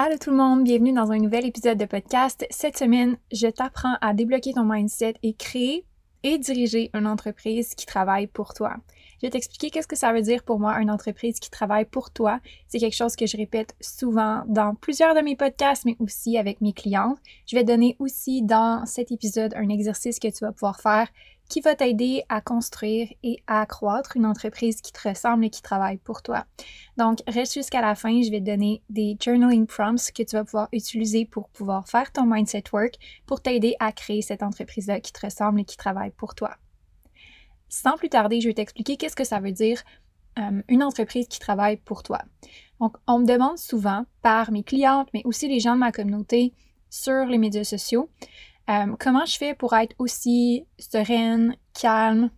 Allô tout le monde, bienvenue dans un nouvel épisode de podcast. Cette semaine, je t'apprends à débloquer ton mindset et créer et diriger une entreprise qui travaille pour toi. Je vais t'expliquer qu'est-ce que ça veut dire pour moi une entreprise qui travaille pour toi. C'est quelque chose que je répète souvent dans plusieurs de mes podcasts, mais aussi avec mes clientes. Je vais donner aussi dans cet épisode un exercice que tu vas pouvoir faire qui va t'aider à construire et à accroître une entreprise qui te ressemble et qui travaille pour toi. Donc, reste jusqu'à la fin, je vais te donner des journaling prompts que tu vas pouvoir utiliser pour pouvoir faire ton mindset work pour t'aider à créer cette entreprise-là qui te ressemble et qui travaille pour toi. Sans plus tarder, je vais t'expliquer qu'est-ce que ça veut dire euh, une entreprise qui travaille pour toi. Donc, on me demande souvent par mes clientes, mais aussi les gens de ma communauté sur les médias sociaux, euh, comment je fais pour être aussi sereine, calme,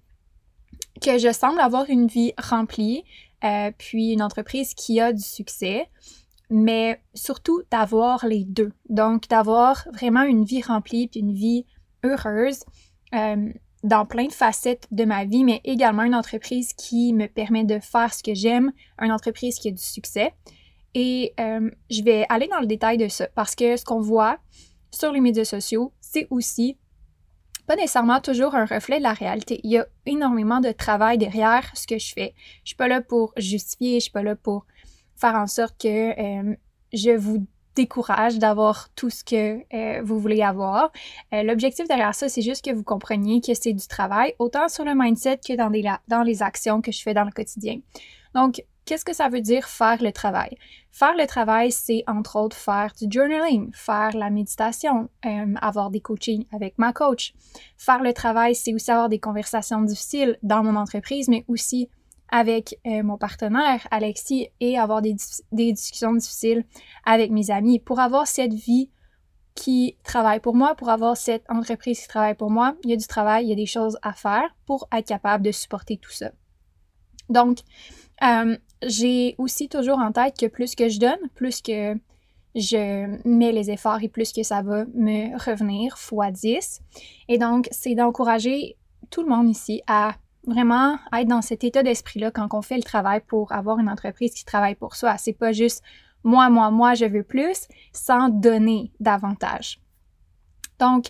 que je semble avoir une vie remplie, euh, puis une entreprise qui a du succès, mais surtout d'avoir les deux. Donc, d'avoir vraiment une vie remplie, puis une vie heureuse euh, dans plein de facettes de ma vie, mais également une entreprise qui me permet de faire ce que j'aime, une entreprise qui a du succès. Et je vais aller dans le détail de ça parce que ce qu'on voit, sur les médias sociaux, c'est aussi pas nécessairement toujours un reflet de la réalité. Il y a énormément de travail derrière ce que je fais. Je suis pas là pour justifier, je suis pas là pour faire en sorte que euh, je vous décourage d'avoir tout ce que euh, vous voulez avoir. Euh, l'objectif derrière ça, c'est juste que vous compreniez que c'est du travail, autant sur le mindset que dans, dans les actions que je fais dans le quotidien. Donc, Qu'est-ce que ça veut dire faire le travail? Faire le travail, c'est entre autres faire du journaling, faire la méditation, euh, avoir des coachings avec ma coach. Faire le travail, c'est aussi avoir des conversations difficiles dans mon entreprise, mais aussi avec euh, mon partenaire, Alexis, et avoir des, discussions difficiles avec mes amis pour avoir cette vie qui travaille pour moi, pour avoir cette entreprise qui travaille pour moi, il y a du travail, il y a des choses à faire pour être capable de supporter tout ça. Donc, euh, j'ai aussi toujours en tête que plus que je donne, plus que je mets les efforts et plus que ça va me revenir fois 10. Et donc, c'est d'encourager tout le monde ici à vraiment être dans cet état d'esprit-là quand on fait le travail pour avoir une entreprise qui travaille pour soi. C'est pas juste moi, moi, moi, je veux plus, sans donner davantage. Donc,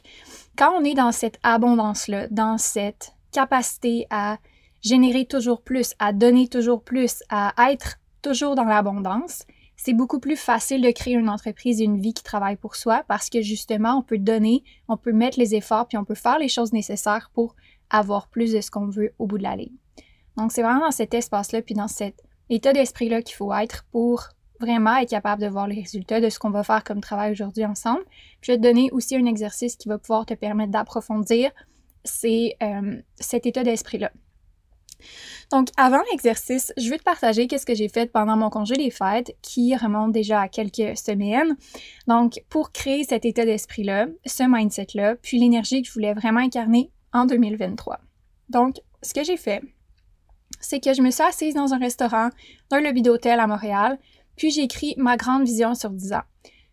quand on est dans cette abondance-là, dans cette capacité à générer toujours plus, à donner toujours plus, à être toujours dans l'abondance, c'est beaucoup plus facile de créer une entreprise et une vie qui travaille pour soi parce que justement, on peut donner, on peut mettre les efforts, puis on peut faire les choses nécessaires pour avoir plus de ce qu'on veut au bout de la ligne. Donc, c'est vraiment dans cet espace-là, puis dans cet état d'esprit-là qu'il faut être pour vraiment être capable de voir les résultats de ce qu'on va faire comme travail aujourd'hui ensemble. Je vais te donner aussi un exercice qui va pouvoir te permettre d'approfondir euh, cet état d'esprit-là. Donc, avant l'exercice, je veux te partager qu'est-ce que j'ai fait pendant mon congé des fêtes, qui remonte déjà à quelques semaines. Donc, pour créer cet état d'esprit-là, ce mindset-là, puis l'énergie que je voulais vraiment incarner en 2023. Donc, ce que j'ai fait, c'est que je me suis assise dans un restaurant, dans un lobby d'hôtel à Montréal, puis j'ai écrit ma grande vision sur 10 ans.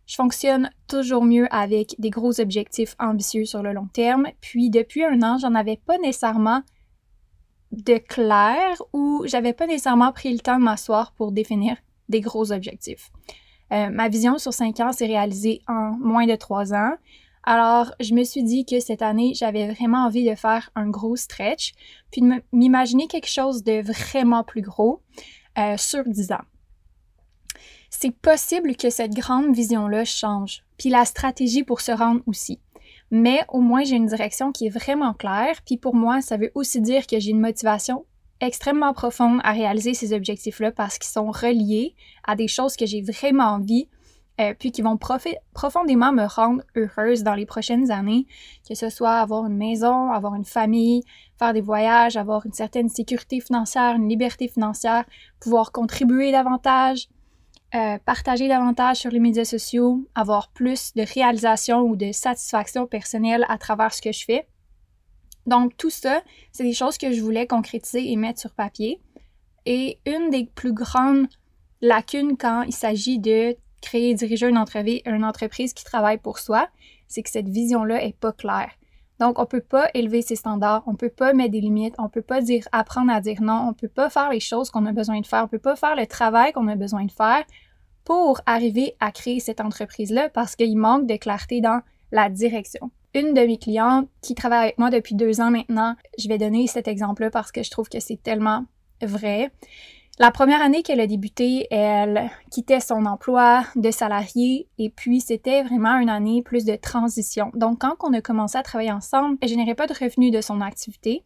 Je fonctionne toujours mieux avec des gros objectifs ambitieux sur le long terme. Puis depuis un an, j'en avais pas nécessairement de clair ou j'avais pas nécessairement pris le temps de m'asseoir pour définir des gros objectifs. Euh, ma vision sur cinq ans s'est réalisée en moins de trois ans. Alors, je me suis dit que cette année, j'avais vraiment envie de faire un gros stretch, puis de m'imaginer quelque chose de vraiment plus gros euh, sur dix ans c'est possible que cette grande vision-là change, puis la stratégie pour se rendre aussi. Mais au moins, j'ai une direction qui est vraiment claire, puis pour moi, ça veut aussi dire que j'ai une motivation extrêmement profonde à réaliser ces objectifs-là parce qu'ils sont reliés à des choses que j'ai vraiment envie, euh, puis qui vont profondément me rendre heureuse dans les prochaines années, que ce soit avoir une maison, avoir une famille, faire des voyages, avoir une certaine sécurité financière, une liberté financière, pouvoir contribuer davantage, euh, partager davantage sur les médias sociaux, avoir plus de réalisation ou de satisfaction personnelle à travers ce que je fais. Donc tout ça, c'est des choses que je voulais concrétiser et mettre sur papier. Et une des plus grandes lacunes quand il s'agit de créer et diriger une entreprise, une entreprise qui travaille pour soi, c'est que cette vision-là est pas claire. Donc, on peut pas élever ses standards, on peut pas mettre des limites, on peut pas dire apprendre à dire non, on peut pas faire les choses qu'on a besoin de faire, on peut pas faire le travail qu'on a besoin de faire pour arriver à créer cette entreprise-là parce qu'il manque de clarté dans la direction. Une de mes clientes qui travaille avec moi depuis deux ans maintenant, je vais donner cet exemple-là parce que je trouve que c'est tellement vrai. La première année qu'elle a débuté, elle quittait son emploi de salarié et puis c'était vraiment une année plus de transition. Donc quand on a commencé à travailler ensemble, elle générait pas de revenus de son activité.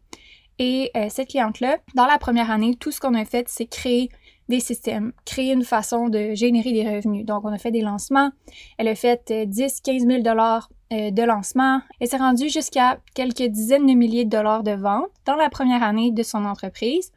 Et euh, cette cliente-là, dans la première année, tout ce qu'on a fait, c'est créer des systèmes, créer une façon de générer des revenus. Donc, on a fait des lancements. Elle a fait 10, 15 000 dollars euh, de lancement. Elle s'est rendue jusqu'à quelques dizaines de milliers de dollars de ventes dans la première année de son entreprise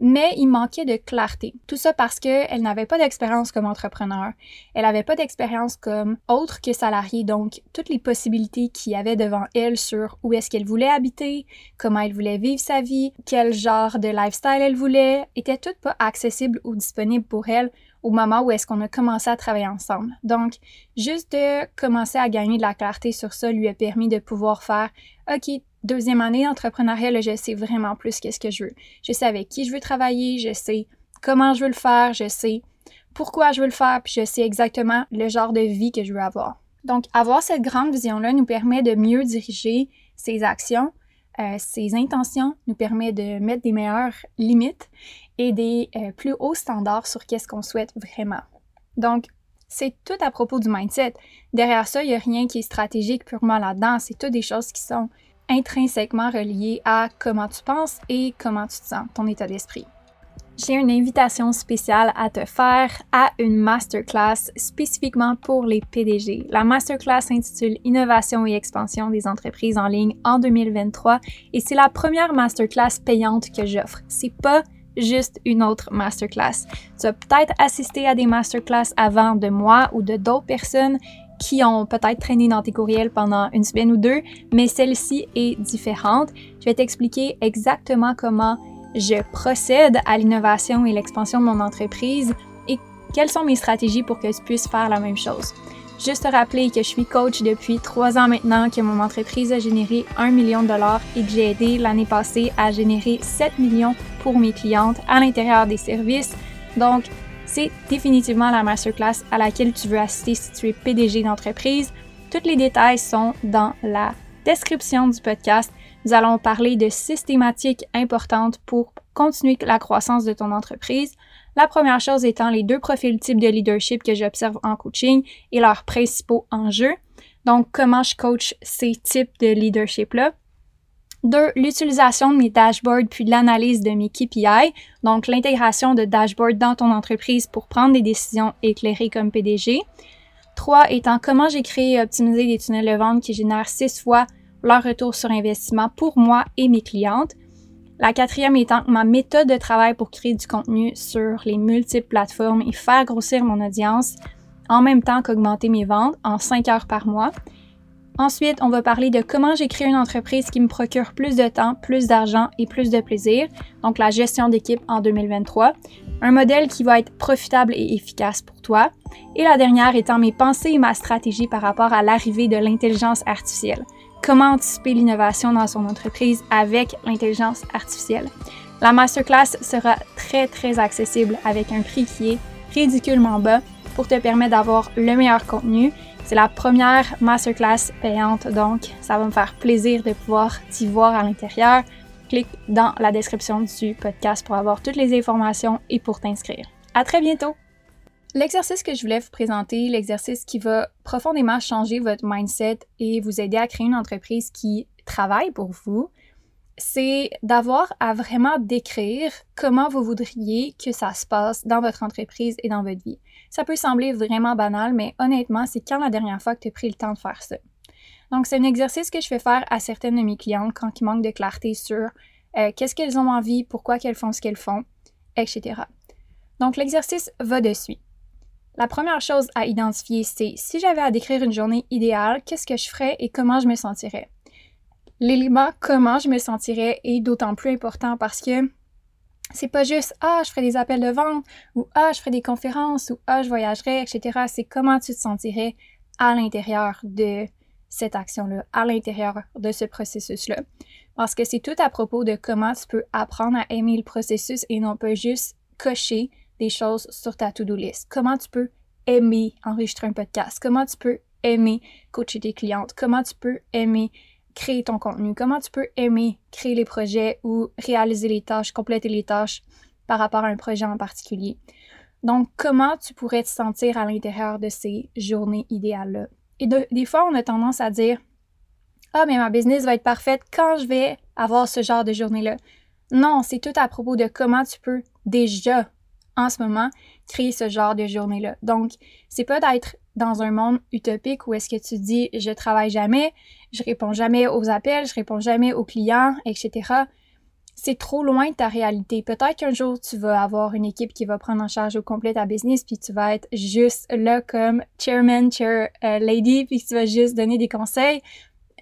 mais il manquait de clarté. Tout ça parce qu'elle n'avait pas d'expérience comme entrepreneur. Elle n'avait pas d'expérience comme autre que salariée, donc toutes les possibilités qu'il y avait devant elle sur où est-ce qu'elle voulait habiter, comment elle voulait vivre sa vie, quel genre de lifestyle elle voulait, étaient toutes pas accessibles ou disponibles pour elle au moment où est-ce qu'on a commencé à travailler ensemble. Donc, juste de commencer à gagner de la clarté sur ça lui a permis de pouvoir faire, OK, deuxième année d'entrepreneuriat, je sais vraiment plus qu'est-ce que je veux. Je sais avec qui je veux travailler, je sais comment je veux le faire, je sais pourquoi je veux le faire, puis je sais exactement le genre de vie que je veux avoir. Donc, avoir cette grande vision-là nous permet de mieux diriger ses actions, euh, ses intentions, nous permet de mettre des meilleures limites et des euh, plus hauts standards sur qu'est-ce qu'on souhaite vraiment. Donc, c'est tout à propos du mindset. Derrière ça, il n'y a rien qui est stratégique purement là-dedans. C'est tout des choses qui sont intrinsèquement relié à comment tu penses et comment tu te sens, ton état d'esprit. J'ai une invitation spéciale à te faire à une masterclass spécifiquement pour les PDG. La masterclass s'intitule Innovation et expansion des entreprises en ligne en 2023 et c'est la première masterclass payante que j'offre. C'est pas juste une autre masterclass. Tu as peut-être assisté à des masterclass avant de moi ou de d'autres personnes qui ont peut-être traîné dans tes courriels pendant une semaine ou deux, mais celle-ci est différente. Je vais t'expliquer exactement comment je procède à l'innovation et l'expansion de mon entreprise et quelles sont mes stratégies pour que je puisse faire la même chose. Juste te rappeler que je suis coach depuis trois ans maintenant, que mon entreprise a généré un million de dollars et que j'ai aidé l'année passée à générer 7 millions pour mes clientes à l'intérieur des services. Donc, c'est définitivement la masterclass à laquelle tu veux assister si tu es PDG d'entreprise. Tous les détails sont dans la description du podcast. Nous allons parler de systématiques importantes pour continuer la croissance de ton entreprise. La première chose étant les deux profils types de leadership que j'observe en coaching et leurs principaux enjeux. Donc, comment je coach ces types de leadership-là? Deux, l'utilisation de mes dashboards puis de l'analyse de mes KPI, donc l'intégration de dashboards dans ton entreprise pour prendre des décisions éclairées comme PDG. Trois, étant comment j'ai créé et optimisé des tunnels de vente qui génèrent six fois leur retour sur investissement pour moi et mes clientes. La quatrième étant ma méthode de travail pour créer du contenu sur les multiples plateformes et faire grossir mon audience en même temps qu'augmenter mes ventes en cinq heures par mois. Ensuite, on va parler de comment j'ai créé une entreprise qui me procure plus de temps, plus d'argent et plus de plaisir, donc la gestion d'équipe en 2023. Un modèle qui va être profitable et efficace pour toi. Et la dernière étant mes pensées et ma stratégie par rapport à l'arrivée de l'intelligence artificielle. Comment anticiper l'innovation dans son entreprise avec l'intelligence artificielle? La masterclass sera très très accessible avec un prix qui est ridiculement bas pour te permettre d'avoir le meilleur contenu c'est la première masterclass payante, donc ça va me faire plaisir de pouvoir t'y voir à l'intérieur. Clique dans la description du podcast pour avoir toutes les informations et pour t'inscrire. À très bientôt! L'exercice que je voulais vous présenter, l'exercice qui va profondément changer votre mindset et vous aider à créer une entreprise qui travaille pour vous, c'est d'avoir à vraiment décrire comment vous voudriez que ça se passe dans votre entreprise et dans votre vie. Ça peut sembler vraiment banal, mais honnêtement, c'est quand la dernière fois que tu as pris le temps de faire ça. Donc, c'est un exercice que je fais faire à certaines de mes clientes quand ils manquent de clarté sur euh, qu'est-ce qu'elles ont envie, pourquoi qu'elles font ce qu'elles font, etc. Donc, l'exercice va de suite. La première chose à identifier, c'est si j'avais à décrire une journée idéale, qu'est-ce que je ferais et comment je me sentirais? L'élément comment je me sentirais est d'autant plus important parce que c'est pas juste ah je ferai des appels de vente ou ah je ferai des conférences ou ah je voyagerai etc c'est comment tu te sentirais à l'intérieur de cette action-là, à l'intérieur de ce processus-là. Parce que c'est tout à propos de comment tu peux apprendre à aimer le processus et non pas juste cocher des choses sur ta to-do list. Comment tu peux aimer enregistrer un podcast, comment tu peux aimer coacher tes clientes, comment tu peux aimer créer ton contenu, comment tu peux aimer créer les projets ou réaliser les tâches, compléter les tâches par rapport à un projet en particulier? Donc, comment tu pourrais te sentir à l'intérieur de ces journées idéales-là? Et des fois, on a tendance à dire Ah, mais ma business va être parfaite quand je vais avoir ce genre de journée-là. Non, c'est tout à propos de comment tu peux déjà, en ce moment, créer ce genre de journée-là. Donc, c'est pas d'être dans un monde utopique où est-ce que tu dis je travaille jamais, je réponds jamais aux appels, je réponds jamais aux clients, etc. C'est trop loin de ta réalité. Peut-être qu'un jour tu vas avoir une équipe qui va prendre en charge au complet ta business, puis tu vas être juste là comme chairman, chair euh, lady, puis tu vas juste donner des conseils.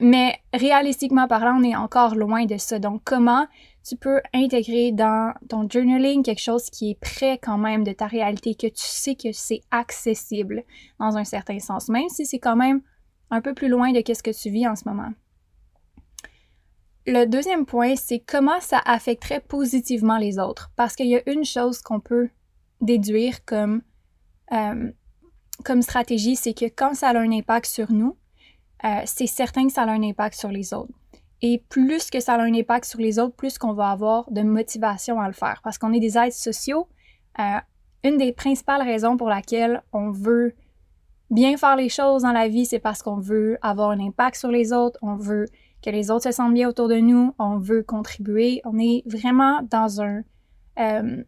Mais réalistiquement parlant, on est encore loin de ça. Donc, comment tu peux intégrer dans ton journaling quelque chose qui est près quand même de ta réalité, que tu sais que c'est accessible dans un certain sens, même si c'est quand même un peu plus loin de ce que tu vis en ce moment? Le deuxième point, c'est comment ça affecterait positivement les autres. Parce qu'il y a une chose qu'on peut déduire comme, euh, comme stratégie, c'est que quand ça a un impact sur nous, euh, c'est certain que ça a un impact sur les autres. Et plus que ça a un impact sur les autres, plus qu'on va avoir de motivation à le faire. Parce qu'on est des êtres sociaux. Euh, une des principales raisons pour laquelle on veut bien faire les choses dans la vie, c'est parce qu'on veut avoir un impact sur les autres, on veut que les autres se sentent bien autour de nous, on veut contribuer. On est vraiment dans un, euh,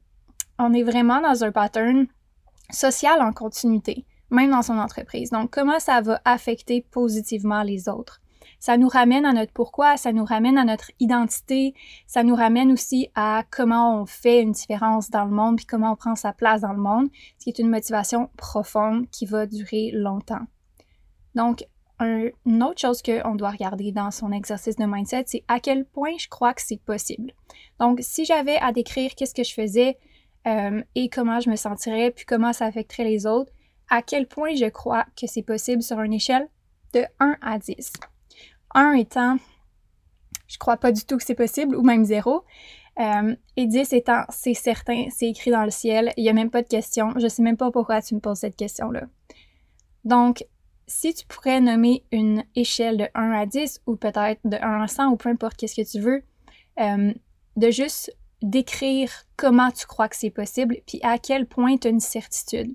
on est vraiment dans un pattern social en continuité, même dans son entreprise. Donc, comment ça va affecter positivement les autres? ça nous ramène à notre pourquoi, ça nous ramène à notre identité, ça nous ramène aussi à comment on fait une différence dans le monde, puis comment on prend sa place dans le monde, ce qui est une motivation profonde qui va durer longtemps. Donc, une autre chose qu'on doit regarder dans son exercice de mindset, c'est à quel point je crois que c'est possible. Donc, si j'avais à décrire qu'est-ce que je faisais euh, et comment je me sentirais, puis comment ça affecterait les autres, à quel point je crois que c'est possible sur une échelle de 1 à 10. 1 étant, je crois pas du tout que c'est possible, ou même 0. Euh, et 10 étant, c'est certain, c'est écrit dans le ciel, il n'y a même pas de question. Je sais même pas pourquoi tu me poses cette question-là. Donc, si tu pourrais nommer une échelle de 1 à 10, ou peut-être de 1 à 100, ou peu importe qu'est-ce que tu veux, euh, de juste décrire comment tu crois que c'est possible, puis à quel point tu as une certitude.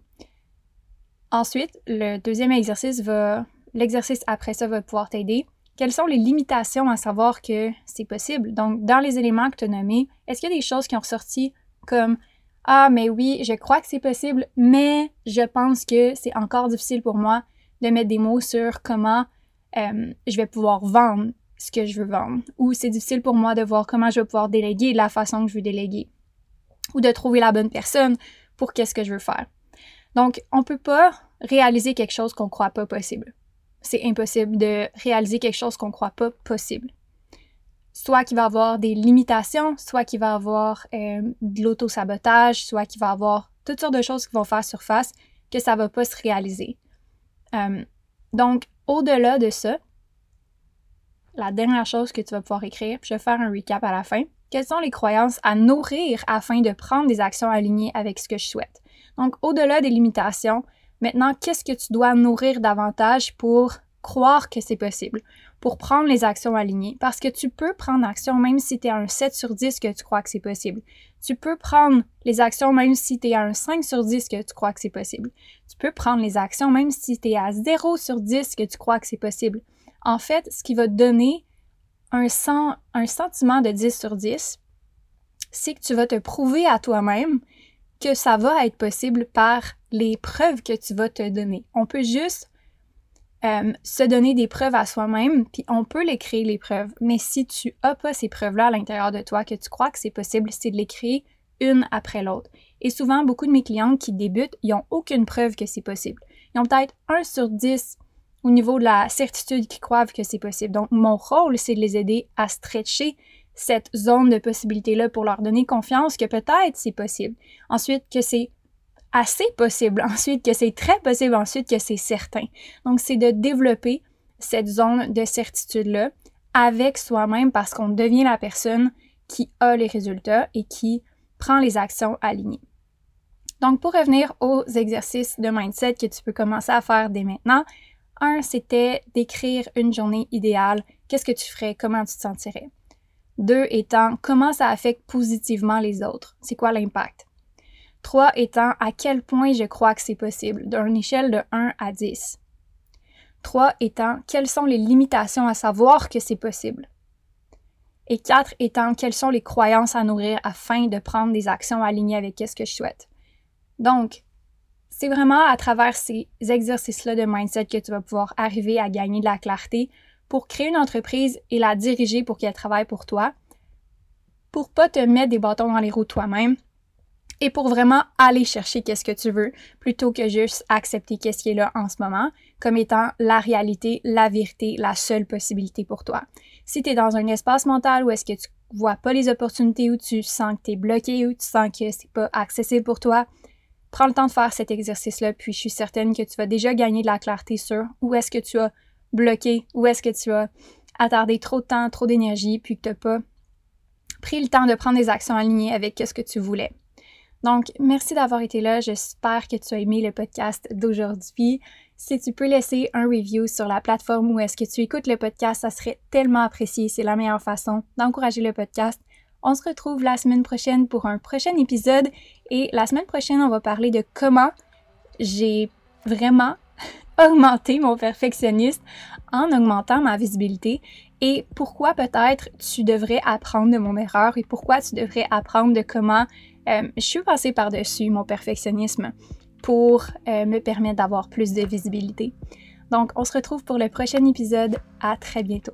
Ensuite, le deuxième exercice va, l'exercice après ça va pouvoir t'aider quelles sont les limitations à savoir que c'est possible? Donc, dans les éléments que tu as nommés, est-ce qu'il y a des choses qui ont ressorti comme Ah, mais oui, je crois que c'est possible, mais je pense que c'est encore difficile pour moi de mettre des mots sur comment euh, je vais pouvoir vendre ce que je veux vendre. Ou c'est difficile pour moi de voir comment je vais pouvoir déléguer la façon que je veux déléguer. Ou de trouver la bonne personne pour qu'est-ce que je veux faire. Donc, on ne peut pas réaliser quelque chose qu'on ne croit pas possible. c'est impossible de réaliser quelque chose qu'on croit pas possible. Soit qu'il va avoir des limitations, soit qu'il va avoir euh, de l'auto-sabotage, soit qu'il va avoir toutes sortes de choses qui vont faire surface que ça va pas se réaliser. Euh, donc, au-delà de ça, la dernière chose que tu vas pouvoir écrire, je vais faire un recap à la fin. Quelles sont les croyances à nourrir afin de prendre des actions alignées avec ce que je souhaite? Donc, au-delà des limitations, maintenant, qu'est-ce que tu dois nourrir davantage pour croire que c'est possible, pour prendre les actions alignées? Parce que tu peux prendre action même si tu es à un 7 sur 10 que tu crois que c'est possible. Tu peux prendre les actions même si tu es à un 5 sur 10 que tu crois que c'est possible. Tu peux prendre les actions même si tu es à 0 sur 10 que tu crois que c'est possible. En fait, ce qui va te donner un, un sentiment de 10 sur 10, c'est que tu vas te prouver à toi-même que ça va être possible par les preuves que tu vas te donner. On peut juste euh, se donner des preuves à soi-même, puis on peut les créer, les preuves. Mais si tu n'as pas ces preuves-là à l'intérieur de toi, que tu crois que c'est possible, c'est de les créer une après l'autre. Et souvent, beaucoup de mes clientes qui débutent, ils n'ont aucune preuve que c'est possible. Ils ont peut-être 1 sur 10 au niveau de la certitude qu'ils croient que c'est possible. Donc, mon rôle, c'est de les aider à stretcher cette zone de possibilité-là pour leur donner confiance que peut-être c'est possible. Ensuite, que c'est assez possible. Ensuite, que c'est très possible. Ensuite, que c'est certain. Donc, c'est de développer cette zone de certitude-là avec soi-même parce qu'on devient la personne qui a les résultats et qui prend les actions alignées. Donc, pour revenir aux exercices de mindset que tu peux commencer à faire dès maintenant, un, c'était d'écrire une journée idéale. Qu'est-ce que tu ferais? Comment tu te sentirais? Deux étant, comment ça affecte positivement les autres? C'est quoi l'impact? Trois étant, à quel point je crois que c'est possible, d'une échelle de 1 à 10. Trois étant, quelles sont les limitations à savoir que c'est possible? Et quatre étant, quelles sont les croyances à nourrir afin de prendre des actions alignées avec ce que je souhaite? Donc, c'est vraiment à travers ces exercices-là de mindset que tu vas pouvoir arriver à gagner de la clarté pour créer une entreprise et la diriger pour qu'elle travaille pour toi, pour pas te mettre des bâtons dans les roues toi-même et pour vraiment aller chercher qu'est-ce que tu veux plutôt que juste accepter qu'est-ce qui est là en ce moment comme étant la réalité, la vérité, la seule possibilité pour toi. Si tu es dans un espace mental où est-ce que tu vois pas les opportunités où tu sens que tu es bloqué ou tu sens que c'est pas accessible pour toi, Prends le temps de faire cet exercice-là, puis je suis certaine que tu vas déjà gagner de la clarté sur où est-ce que tu as bloqué, où est-ce que tu as attardé trop de temps, trop d'énergie, puis que tu n'as pas pris le temps de prendre des actions alignées avec ce que tu voulais. Donc, merci d'avoir été là. J'espère que tu as aimé le podcast d'aujourd'hui. Si tu peux laisser un review sur la plateforme où est-ce que tu écoutes le podcast, ça serait tellement apprécié. C'est la meilleure façon d'encourager le podcast. On se retrouve la semaine prochaine pour un prochain épisode et la semaine prochaine, on va parler de comment j'ai vraiment augmenté mon perfectionnisme en augmentant ma visibilité et pourquoi peut-être tu devrais apprendre de mon erreur et pourquoi tu devrais apprendre de comment euh, je suis passée par-dessus mon perfectionnisme pour euh, me permettre d'avoir plus de visibilité. Donc, on se retrouve pour le prochain épisode. À très bientôt.